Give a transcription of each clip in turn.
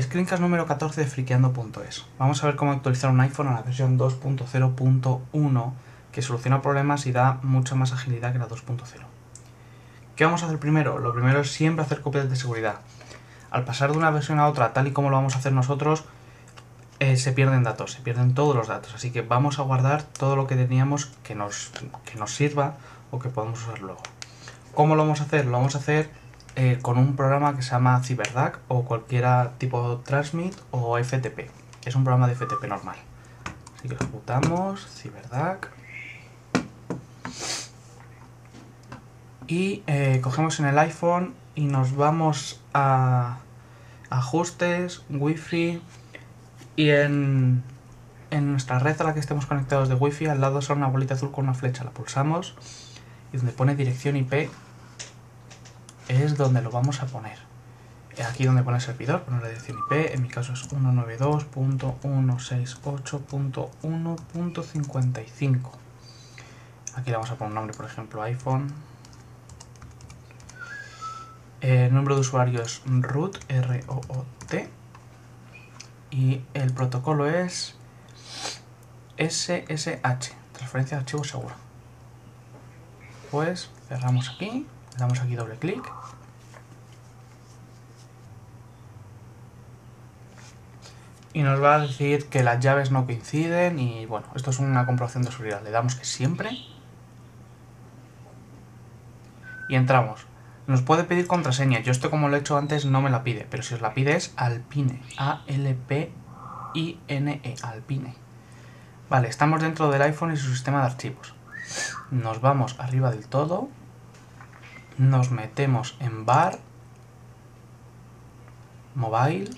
Screencast número 14 de friqueando.es. Vamos a ver cómo actualizar un iPhone a la versión 2.0.1 que soluciona problemas y da mucha más agilidad que la 2.0. ¿Qué vamos a hacer primero? Lo primero es siempre hacer copias de seguridad. Al pasar de una versión a otra, tal y como lo vamos a hacer nosotros, eh, se pierden datos, se pierden todos los datos. Así que vamos a guardar todo lo que teníamos que nos, que nos sirva o que podamos usar luego. ¿Cómo lo vamos a hacer? Lo vamos a hacer eh, con un programa que se llama CyberDAC o cualquiera tipo Transmit o FTP. Es un programa de FTP normal. Así que ejecutamos CyberDAC. Y eh, cogemos en el iPhone y nos vamos a ajustes, wifi y en, en nuestra red a la que estemos conectados de wifi al lado sale una bolita azul con una flecha, la pulsamos y donde pone dirección IP es donde lo vamos a poner. Aquí donde pone el servidor, poner la dirección IP, en mi caso es 192.168.1.55. Aquí le vamos a poner un nombre, por ejemplo, iPhone. El nombre de usuario es root, R-O-O-T. Y el protocolo es SSH, transferencia de archivo seguro. Pues cerramos aquí, le damos aquí doble clic y nos va a decir que las llaves no coinciden y bueno, esto es una comprobación de seguridad. Le damos que siempre y entramos. Nos puede pedir contraseña. Yo esto como lo he hecho antes no me la pide, pero si os la pide es Alpine. A-L-P-I-N-E. Alpine. Vale, estamos dentro del iPhone y su sistema de archivos. Nos vamos arriba del todo. Nos metemos en bar. Mobile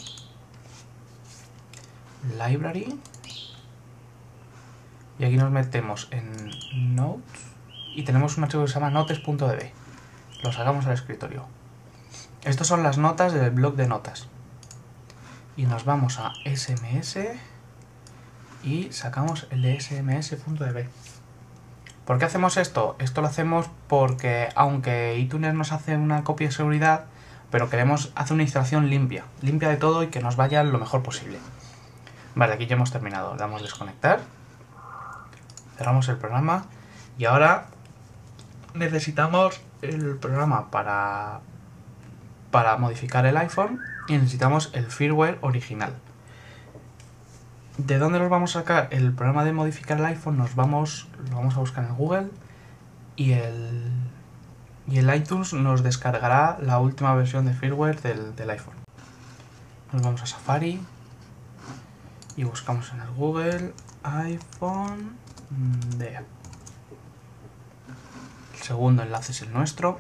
library. Y aquí nos metemos en notes. Y tenemos un archivo que se llama notes.db lo sacamos al escritorio. Estas son las notas del blog de notas. Y nos vamos a sms y sacamos el de sms.db ¿Por qué hacemos esto? Esto lo hacemos porque aunque iTunes nos hace una copia de seguridad, pero queremos hacer una instalación limpia, limpia de todo y que nos vaya lo mejor posible. Vale, aquí ya hemos terminado. Damos desconectar. Cerramos el programa. Y ahora necesitamos el programa para, para modificar el iPhone y necesitamos el firmware original. ¿De dónde nos vamos a sacar el programa de modificar el iPhone? Nos vamos, lo vamos a buscar en Google y el, y el iTunes nos descargará la última versión de firmware del, del iPhone. Nos vamos a Safari, y buscamos en el Google iPhone de el segundo enlace es el nuestro.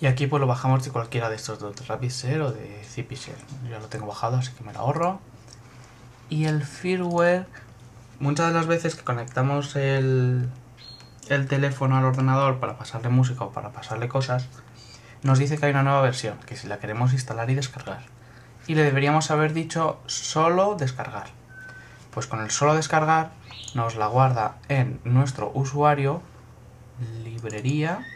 Y aquí pues lo bajamos de cualquiera de estos dos de RapidShare o de ZippyShare ya lo tengo bajado así que me lo ahorro. Y el firmware muchas de las veces que conectamos el, el teléfono al ordenador para pasarle música o para pasarle cosas nos dice que hay una nueva versión que si la queremos instalar y descargar y le deberíamos haber dicho solo descargar. Pues con el solo descargar nos la guarda en nuestro usuario, librería,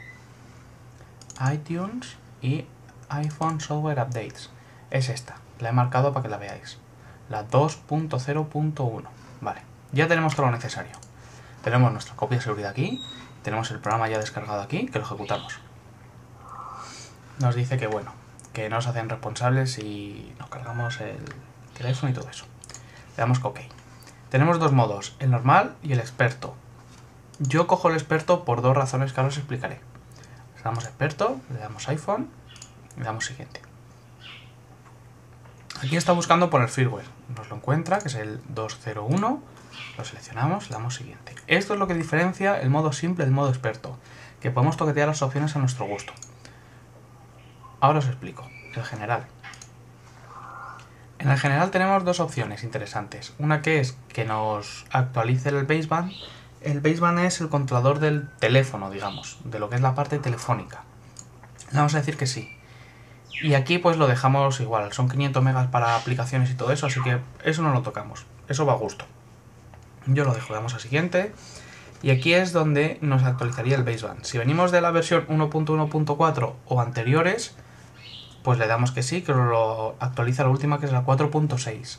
iTunes y iPhone Software Updates. Es esta, la he marcado para que la veáis. La 2.0.1. Vale, ya tenemos todo lo necesario. Tenemos nuestra copia de seguridad aquí, tenemos el programa ya descargado aquí, que lo ejecutamos. Nos dice que bueno, que nos hacen responsables y nos cargamos el teléfono y todo eso. Le damos OK. Tenemos dos modos, el normal y el experto. Yo cojo el experto por dos razones que ahora os explicaré. Le damos experto, le damos iPhone, le damos siguiente. Aquí está buscando por el firmware. Nos lo encuentra, que es el 201. Lo seleccionamos, le damos siguiente. Esto es lo que diferencia el modo simple del modo experto, que podemos toquetear las opciones a nuestro gusto. Ahora os explico. El general. En el general tenemos dos opciones interesantes. Una que es que nos actualice el baseband. El baseband es el controlador del teléfono, digamos, de lo que es la parte telefónica. vamos a decir que sí. Y aquí pues lo dejamos igual, son 500 megas para aplicaciones y todo eso, así que eso no lo tocamos, eso va a gusto. Yo lo dejo, damos a siguiente. Y aquí es donde nos actualizaría el baseband. Si venimos de la versión 1.1.4 o anteriores, pues le damos que sí, que lo actualiza la última que es la 4.6.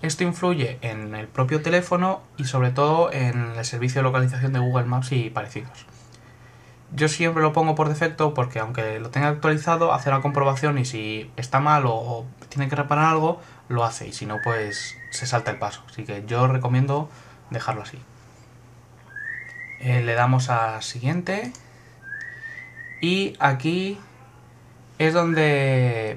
Esto influye en el propio teléfono y sobre todo en el servicio de localización de Google Maps y parecidos. Yo siempre lo pongo por defecto porque aunque lo tenga actualizado, hace la comprobación y si está mal o tiene que reparar algo, lo hace y si no, pues se salta el paso. Así que yo recomiendo dejarlo así. Eh, le damos a siguiente y aquí es donde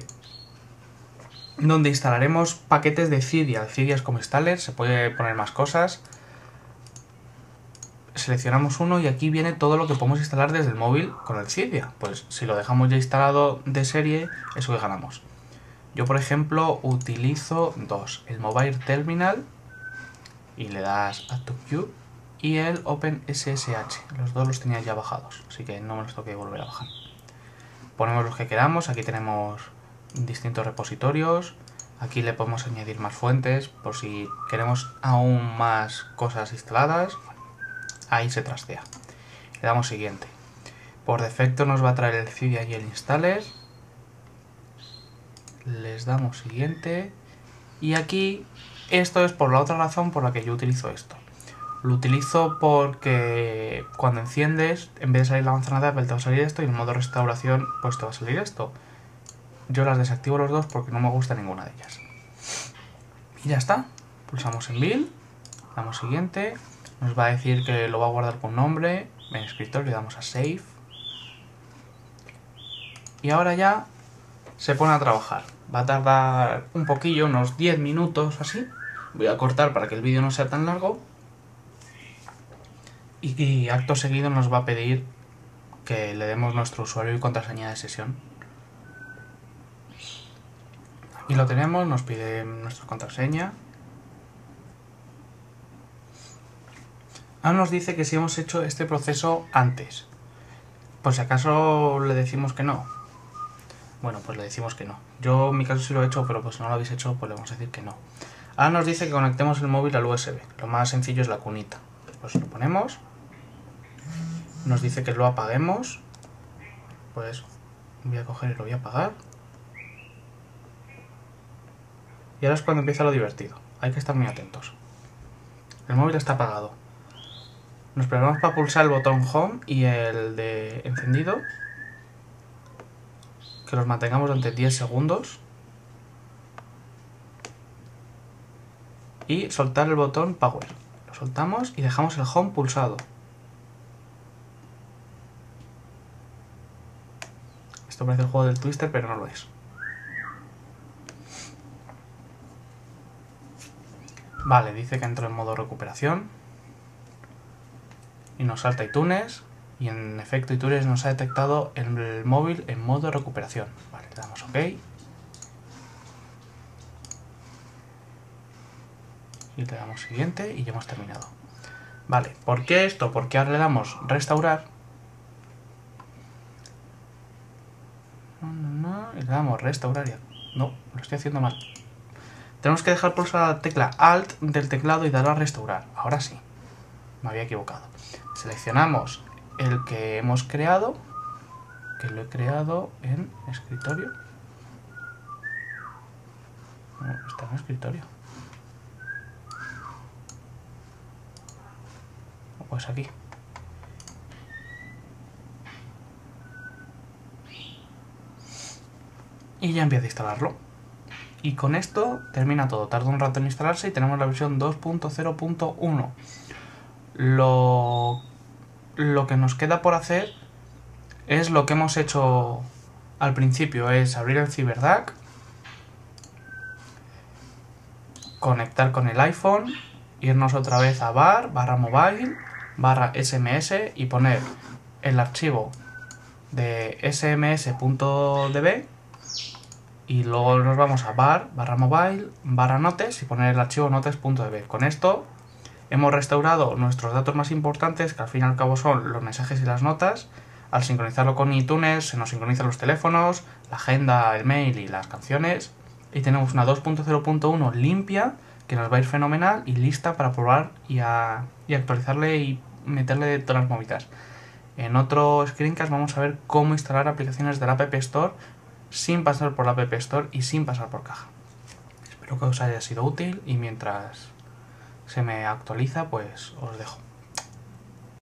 donde instalaremos paquetes de Cydia. Cydia es como installer, se puede poner más cosas. Seleccionamos uno y aquí viene todo lo que podemos instalar desde el móvil con el Cydia. Pues si lo dejamos ya instalado de serie, eso que ganamos. Yo, por ejemplo, utilizo dos. El Mobile Terminal y le das Add to Queue y el OpenSSH. Los dos los tenía ya bajados, así que no me los toque volver a bajar. Ponemos los que queramos, aquí tenemos distintos repositorios, aquí le podemos añadir más fuentes por si queremos aún más cosas instaladas, ahí se trastea. Le damos siguiente. Por defecto nos va a traer el Cydia y el installer les damos siguiente y aquí esto es por la otra razón por la que yo utilizo esto. Lo utilizo porque cuando enciendes, en vez de salir la manzana de Apple, te va a salir esto y en modo restauración, pues te va a salir esto. Yo las desactivo los dos porque no me gusta ninguna de ellas. Y ya está. Pulsamos en Build, damos siguiente, nos va a decir que lo va a guardar con nombre, en escritorio le damos a Save. Y ahora ya se pone a trabajar. Va a tardar un poquillo, unos 10 minutos así. Voy a cortar para que el vídeo no sea tan largo. Y, acto seguido nos va a pedir que le demos nuestro usuario y contraseña de sesión. Y lo tenemos, nos pide nuestra contraseña. Ahora nos dice que si hemos hecho este proceso antes. Por si acaso le decimos que no, bueno, pues le decimos que no. Yo en mi caso sí lo he hecho, pero pues si no lo habéis hecho, pues le vamos a decir que no. Ahora nos dice que conectemos el móvil al USB. Lo más sencillo es la cunita. Pues lo ponemos. Nos dice que lo apaguemos. Pues voy a coger y lo voy a apagar. Y ahora es cuando empieza lo divertido. Hay que estar muy atentos. El móvil está apagado. Nos preparamos para pulsar el botón Home y el de encendido que los mantengamos durante 10 segundos y soltar el botón Power. Lo soltamos y dejamos el Home pulsado. Esto parece el juego del Twister, pero no lo es. Vale, dice que entro en modo recuperación. Y nos salta iTunes y en efecto iTunes nos ha detectado el móvil en modo recuperación. Vale, le damos OK. Y le damos siguiente y ya hemos terminado. Vale, ¿por qué esto? Porque ahora le damos restaurar. y le damos restaurar ya. No, lo estoy haciendo mal. Tenemos que dejar pulsar la tecla Alt del teclado y darle a restaurar. Ahora sí. Me había equivocado. Seleccionamos el que hemos creado, que lo he creado en escritorio. Está en escritorio. Pues aquí. Y ya empieza a instalarlo. Y con esto termina todo. Tarda un rato en instalarse y tenemos la versión 2.0.1. Lo lo que nos queda por hacer es lo que hemos hecho al principio, es abrir el CyberDAC, conectar con el iPhone, irnos otra vez a bar, barra mobile, barra sms y poner el archivo de sms.db y luego nos vamos a bar, barra mobile, barra notes y poner el archivo notes.db. Con esto Hemos restaurado nuestros datos más importantes, que al fin y al cabo son los mensajes y las notas. Al sincronizarlo con iTunes se nos sincronizan los teléfonos, la agenda, el mail y las canciones. Y tenemos una 2.0.1 limpia que nos va a ir fenomenal y lista para probar y, actualizarle y meterle todas las movidas. En otro screencast vamos a ver cómo instalar aplicaciones de la App Store sin pasar por la App Store y sin pasar por caja. Espero que os haya sido útil y mientras se me actualiza, pues os dejo.